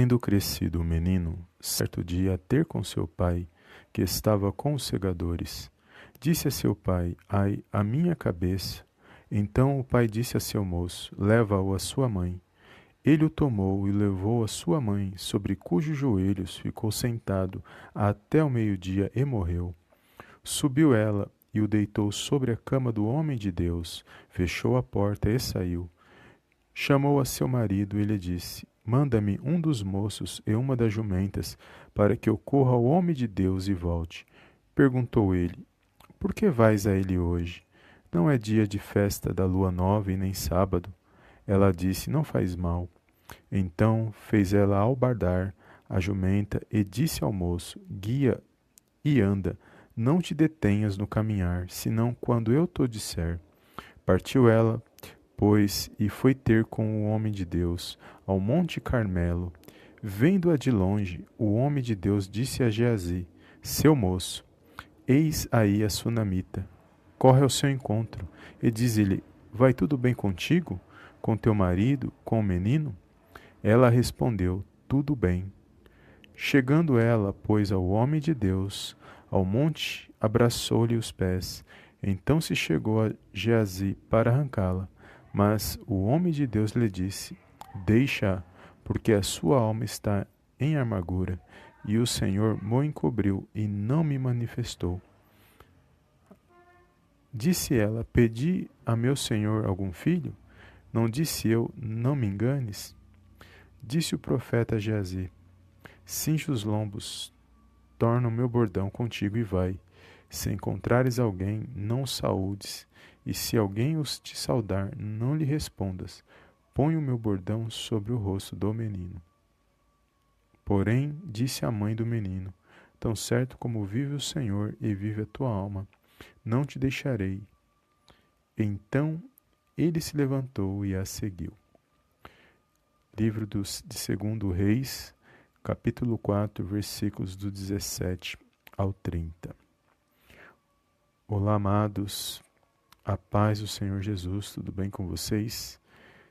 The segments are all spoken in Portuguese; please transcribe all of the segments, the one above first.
Tendo crescido o menino, certo dia a ter com seu pai, que estava com os segadores, disse a seu pai: Ai, a minha cabeça! Então o pai disse a seu moço: Leva-o à sua mãe. Ele o tomou e levou a sua mãe, sobre cujos joelhos ficou sentado até o meio-dia e morreu. Subiu ela e o deitou sobre a cama do homem de Deus, fechou a porta e saiu. Chamou a seu marido e lhe disse: Manda-me um dos moços e uma das jumentas, para que eu corra ao homem de Deus e volte. Perguntou ele: Por que vais a ele hoje? Não é dia de festa da lua nova e nem sábado. Ela disse: Não faz mal. Então fez ela albardar a jumenta e disse ao moço: Guia e anda, não te detenhas no caminhar, senão quando eu te disser. Partiu ela, pois, e foi ter com o homem de Deus ao monte Carmelo. Vendo-a de longe, o homem de Deus disse a Geazi, seu moço: Eis aí a sunamita. Corre ao seu encontro e diz-lhe: Vai tudo bem contigo? Com teu marido? Com o menino? Ela respondeu: Tudo bem. Chegando ela, pois, ao homem de Deus, ao monte, abraçou-lhe os pés. Então se chegou a Geazi para arrancá-la. Mas o homem de Deus lhe disse: Deixa, porque a sua alma está em amargura, e o Senhor me encobriu e não me manifestou. Disse ela: Pedi a meu senhor algum filho? Não disse eu: Não me enganes? Disse o profeta Geazi: Cinge os lombos, torna o meu bordão contigo e vai. Se encontrares alguém, não saúdes, e se alguém os te saudar, não lhe respondas. Põe o meu bordão sobre o rosto do menino. Porém, disse a mãe do menino: Tão certo como vive o Senhor e vive a tua alma, não te deixarei. Então ele se levantou e a seguiu. Livro dos, de 2 Reis, capítulo 4, versículos do 17 ao 30. Olá, amados. A paz do Senhor Jesus, tudo bem com vocês?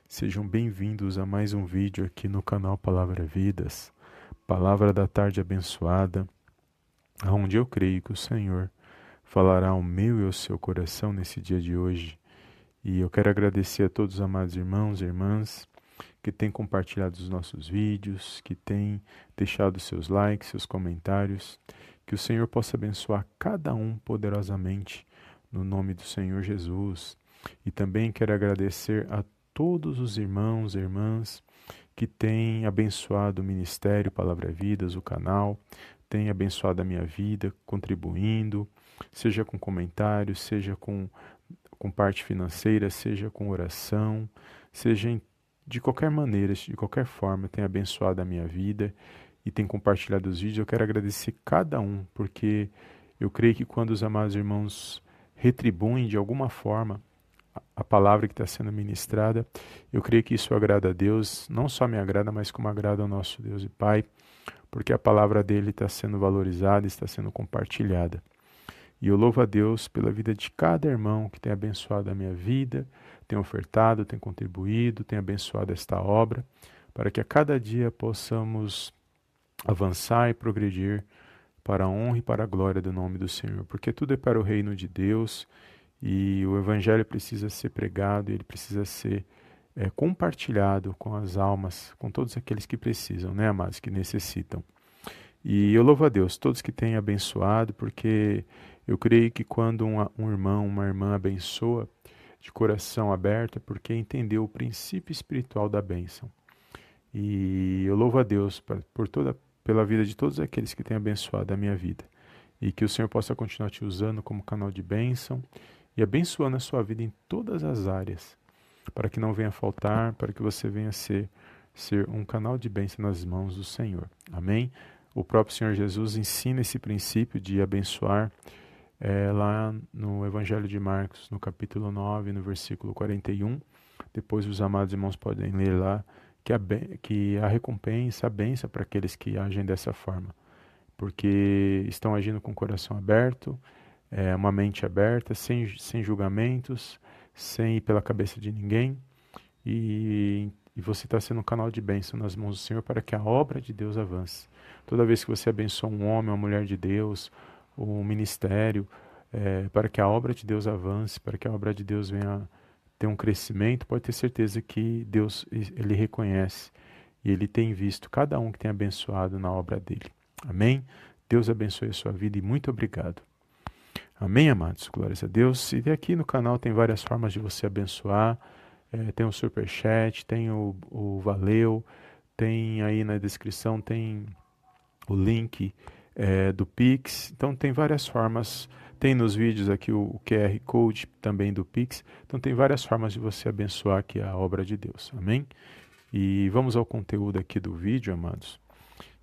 Sejam bem-vindos a mais um vídeo aqui no canal Palavra Vidas, Palavra da Tarde Abençoada, onde eu creio que o Senhor falará ao meu e ao seu coração nesse dia de hoje. E eu quero agradecer a todos os amados irmãos e irmãs que têm compartilhado os nossos vídeos, que têm deixado seus likes, seus comentários. Que o Senhor possa abençoar cada um poderosamente no nome do Senhor Jesus. E também quero agradecer a todos os irmãos e irmãs que têm abençoado o Ministério Palavra Vidas, o canal, têm abençoado a minha vida, contribuindo, seja com comentários, seja com, com parte financeira, seja com oração, seja em, de qualquer maneira, de qualquer forma, tem abençoado a minha vida e tem compartilhado os vídeos. Eu quero agradecer cada um, porque eu creio que quando os amados irmãos retribuem de alguma forma a palavra que está sendo ministrada. Eu creio que isso agrada a Deus, não só me agrada, mas como agrada ao nosso Deus e Pai, porque a palavra dele está sendo valorizada, está sendo compartilhada. E eu louvo a Deus pela vida de cada irmão que tem abençoado a minha vida, tem ofertado, tem contribuído, tem abençoado esta obra, para que a cada dia possamos avançar e progredir para a honra e para a glória do nome do Senhor, porque tudo é para o reino de Deus e o Evangelho precisa ser pregado, ele precisa ser é, compartilhado com as almas, com todos aqueles que precisam, né, amados, que necessitam. E eu louvo a Deus, todos que têm abençoado, porque eu creio que quando um, um irmão, uma irmã abençoa de coração aberto, é porque entendeu o princípio espiritual da bênção. E eu louvo a Deus por, toda pela vida de todos aqueles que têm abençoado a minha vida. E que o Senhor possa continuar te usando como canal de bênção e abençoando a sua vida em todas as áreas, para que não venha faltar, para que você venha ser, ser um canal de bênção nas mãos do Senhor. Amém? O próprio Senhor Jesus ensina esse princípio de abençoar é, lá no Evangelho de Marcos, no capítulo 9, no versículo 41. Depois os amados irmãos podem ler lá que a, que a recompensa, a benção para aqueles que agem dessa forma, porque estão agindo com o coração aberto, é, uma mente aberta, sem, sem julgamentos, sem ir pela cabeça de ninguém e, E você está sendo um canal de bênção nas mãos do Senhor para que a obra de Deus avance. Toda vez que você abençoa um homem, uma mulher de Deus, um ministério, é, para que a obra de Deus avance, para que a obra de Deus venha ter um crescimento, pode ter certeza que Deus ele reconhece e ele tem visto cada um que tem abençoado na obra dele. Amém? Deus abençoe a sua vida e muito obrigado. Amém, amados? Glórias a Deus. E aqui no canal tem várias formas de você abençoar. É, tem o superchat, tem o, o valeu, tem aí na descrição, tem o link é, do Pix. Então tem várias formas. Tem nos vídeos aqui o, QR Code também do Pix. Então tem várias formas de você abençoar aqui a obra de Deus. Amém? E vamos ao conteúdo aqui do vídeo, amados.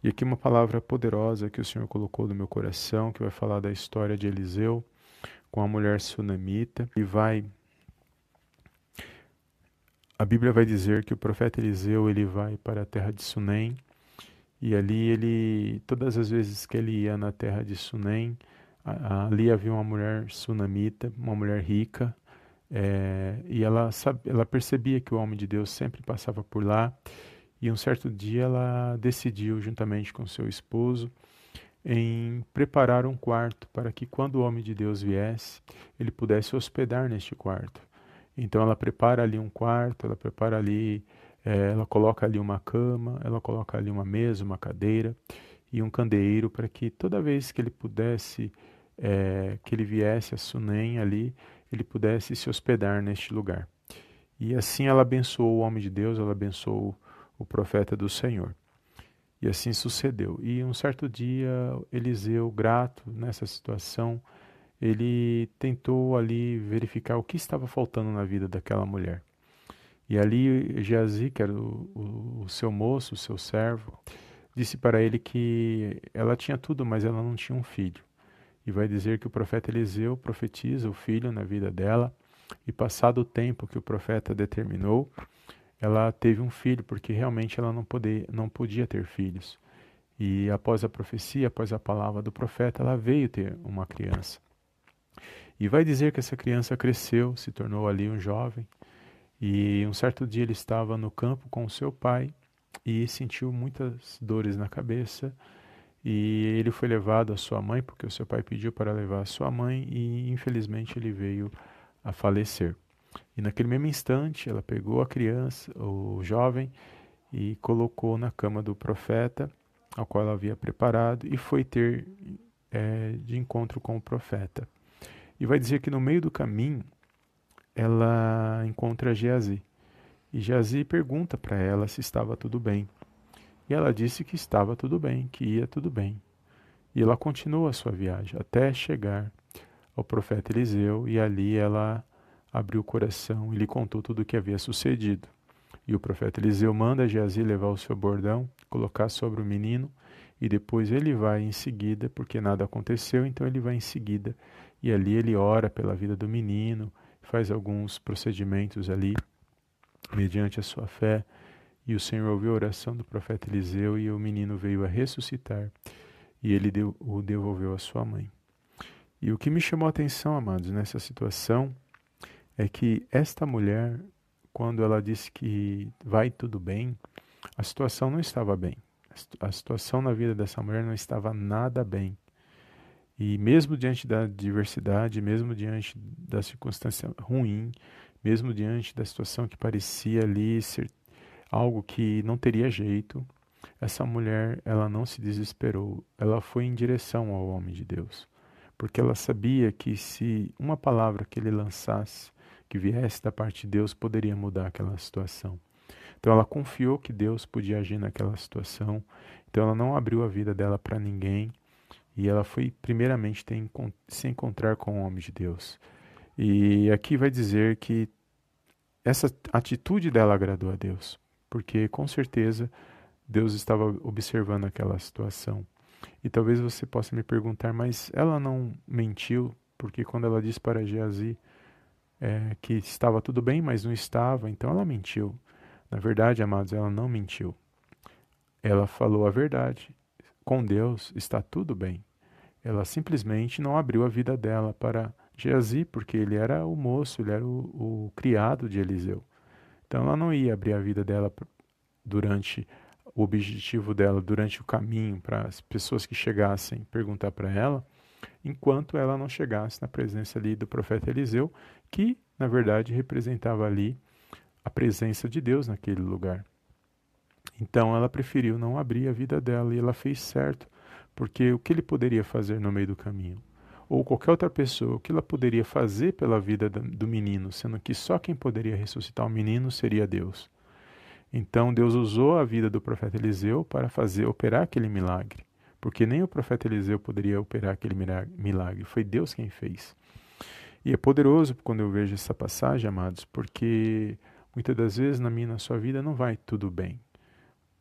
E aqui uma palavra poderosa que o Senhor colocou no meu coração, que vai falar da história de Eliseu com a mulher sunamita. E vai a Bíblia vai dizer que o profeta Eliseu ele vai para a terra de Sunem e ali ele todas as vezes que ele ia na terra de Sunem ali havia uma mulher sunamita, uma mulher rica é, e ela, ela percebia que o homem de Deus sempre passava por lá. E um certo dia ela decidiu, juntamente com seu esposo, em preparar um quarto para que, quando o homem de Deus viesse, ele pudesse hospedar neste quarto. Então ela prepara ali um quarto, ela prepara ali, é, ela coloca ali uma cama, ela coloca ali uma mesa, uma cadeira e um candeeiro para que toda vez que ele pudesse, é, que ele viesse a Sunem ali, ele pudesse se hospedar neste lugar. E assim ela abençoou o homem de Deus, ela abençoou o profeta do Senhor. E assim sucedeu. E um certo dia, Eliseu, grato nessa situação, ele tentou ali verificar o que estava faltando na vida daquela mulher. E ali Geazi, que era o, o, o seu moço, o seu servo, disse para ele que ela tinha tudo, mas ela não tinha um filho e vai dizer que o profeta Eliseu profetiza o filho na vida dela, e passado o tempo que o profeta determinou, ela teve um filho, porque realmente ela não, poder, não podia ter filhos. E após a profecia, após a palavra do profeta, ela veio ter uma criança. E vai dizer que essa criança cresceu, se tornou ali um jovem, e um certo dia ele estava no campo com seu pai e sentiu muitas dores na cabeça e ele foi levado à sua mãe, porque o seu pai pediu para levar a sua mãe, e infelizmente ele veio a falecer. E naquele mesmo instante, ela pegou a criança, o jovem, e colocou na cama do profeta, ao qual ela havia preparado, e foi ter é, de encontro com o profeta. E vai dizer que no meio do caminho, ela encontra Geazi. E Geazi pergunta para ela se estava tudo bem. E ela disse que estava tudo bem, que ia tudo bem. E ela continuou a sua viagem até chegar ao profeta Eliseu, e ali ela abriu o coração e lhe contou tudo o que havia sucedido. E o profeta Eliseu manda Geazi levar o seu bordão, colocar sobre o menino, e depois ele vai em seguida, porque nada aconteceu, então ele vai em seguida, e ali ele ora pela vida do menino, faz alguns procedimentos ali, mediante a sua fé, e o Senhor ouviu a oração do profeta Eliseu e o menino veio a ressuscitar e ele deu, o devolveu à sua mãe. E o que me chamou a atenção, amados, nessa situação é que esta mulher, quando ela disse que vai tudo bem, a situação não estava bem. A situação na vida dessa mulher não estava nada bem. E mesmo diante da diversidade, mesmo diante da circunstância ruim, mesmo diante da situação que parecia ali ser algo que não teria jeito, essa mulher, ela não se desesperou, ela foi em direção ao homem de Deus, porque ela sabia que se uma palavra que ele lançasse, que viesse da parte de Deus, poderia mudar aquela situação. Então ela confiou que Deus podia agir naquela situação, então ela não abriu a vida dela para ninguém, e ela foi primeiramente ter, se encontrar com o homem de Deus. E aqui vai dizer que essa atitude dela agradou a Deus porque com certeza Deus estava observando aquela situação. E talvez você possa me perguntar, mas ela não mentiu, porque quando ela disse para Geazi é, que estava tudo bem, mas não estava, então ela mentiu. Na verdade, amados, ela não mentiu. Ela falou a verdade. Com Deus está tudo bem. Ela simplesmente não abriu a vida dela para Geazi, porque ele era o moço, ele era o, o criado de Eliseu. Então ela não ia abrir a vida dela durante o objetivo dela, durante o caminho para as pessoas que chegassem perguntar para ela, enquanto ela não chegasse na presença ali do profeta Eliseu, que na verdade representava ali a presença de Deus naquele lugar. Então ela preferiu não abrir a vida dela e ela fez certo, porque o que ele poderia fazer no meio do caminho? Ou qualquer outra pessoa, o que ela poderia fazer pela vida do menino, sendo que só quem poderia ressuscitar o menino seria Deus. Então Deus usou a vida do profeta Eliseu para fazer operar aquele milagre, porque nem o profeta Eliseu poderia operar aquele milagre, foi Deus quem fez. E é poderoso quando eu vejo essa passagem, amados, porque muitas das vezes na minha na sua vida não vai tudo bem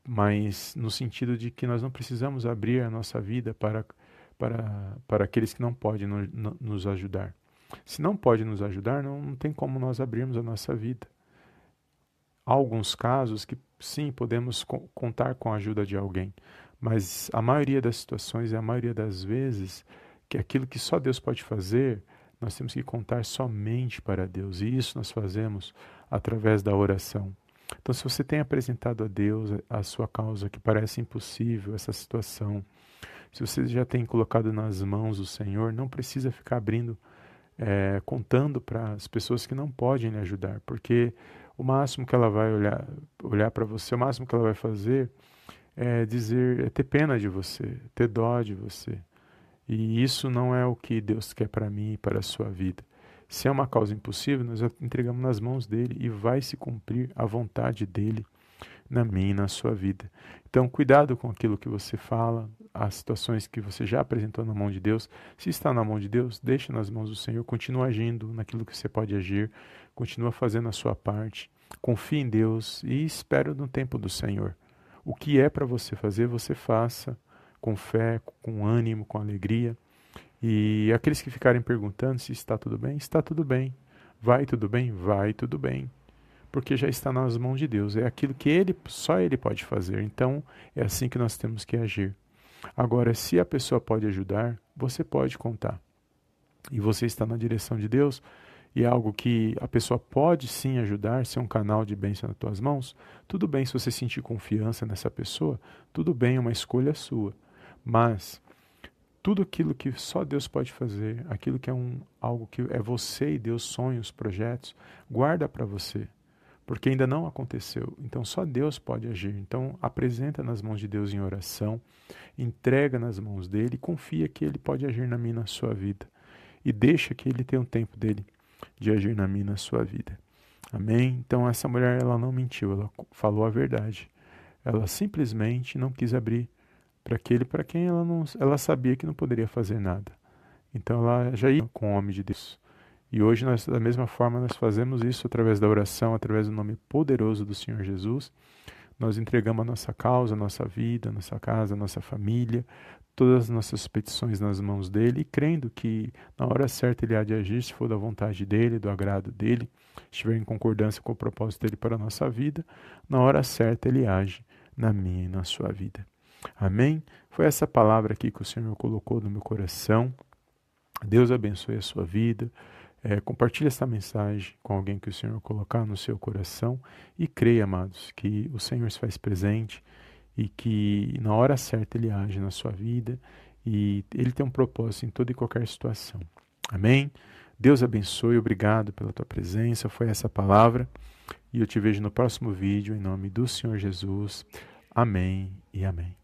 mas no sentido de que nós não precisamos abrir a nossa vida para, para, para aqueles que não podem no, no, nos ajudar. Se não pode nos ajudar, não, não tem como nós abrirmos a nossa vida. Há alguns casos que sim, podemos co contar com a ajuda de alguém, mas a maioria das situações e a maioria das vezes que aquilo que só Deus pode fazer, nós temos que contar somente para Deus. E isso nós fazemos através da oração. Então, se você tem apresentado a Deus a sua causa que parece impossível, essa situação, se você já tem colocado nas mãos do Senhor, não precisa ficar abrindo, é, contando para as pessoas que não podem lhe ajudar, porque o máximo que ela vai olhar, olhar para você, o máximo que ela vai fazer é dizer, é ter pena de você, ter dó de você. E isso não é o que Deus quer para mim e para a sua vida. Se é uma causa impossível, nós entregamos nas mãos dele e vai se cumprir a vontade dele na minha e na sua vida. Então, cuidado com aquilo que você fala, as situações que você já apresentou na mão de Deus. Se está na mão de Deus, deixe nas mãos do Senhor, continua agindo naquilo que você pode agir, continua fazendo a sua parte. Confie em Deus e espere no tempo do Senhor. O que é para você fazer, você faça com fé, com ânimo, com alegria. E aqueles que ficarem perguntando se está tudo bem, está tudo bem. Vai tudo bem? Vai tudo bem. Porque já está nas mãos de Deus. É aquilo que ele, só ele pode fazer. Então, é assim que nós temos que agir. Agora, se a pessoa pode ajudar, você pode contar. E você está na direção de Deus, e é algo que a pessoa pode sim ajudar, ser um canal de bênção nas tuas mãos, tudo bem se você sentir confiança nessa pessoa, tudo bem, é uma escolha sua. Mas tudo aquilo que só Deus pode fazer, aquilo que é um, algo que é você e Deus, sonhos, projetos, guarda para você, porque ainda não aconteceu. Então só Deus pode agir. Então apresenta nas mãos de Deus em oração, entrega nas mãos dele confia que ele pode agir na minha na sua vida. E deixa que ele tenha um tempo dele de agir na minha na sua vida. Amém? Então essa mulher ela não mentiu, ela falou a verdade. Ela simplesmente não quis abrir para aquele para quem ela não ela sabia que não poderia fazer nada. Então ela já ia com o homem de Deus. E hoje nós da mesma forma nós fazemos isso através da oração, através do nome poderoso do Senhor Jesus. Nós entregamos a nossa causa, a nossa vida, a nossa casa, a nossa família, todas as nossas petições nas mãos dele, e crendo que na hora certa ele há de agir, se for da vontade dele, do agrado dele, estiver em concordância com o propósito dele para a nossa vida, na hora certa ele age na minha e na sua vida. Amém? Foi essa palavra aqui que o Senhor colocou no meu coração. Deus abençoe a sua vida. É, compartilhe esta mensagem com alguém que o Senhor colocar no seu coração e creia, amados, que o Senhor se faz presente e que na hora certa Ele age na sua vida e Ele tem um propósito em toda e qualquer situação. Amém? Deus abençoe, obrigado pela tua presença. Foi essa palavra e eu te vejo no próximo vídeo em nome do Senhor Jesus. Amém e amém.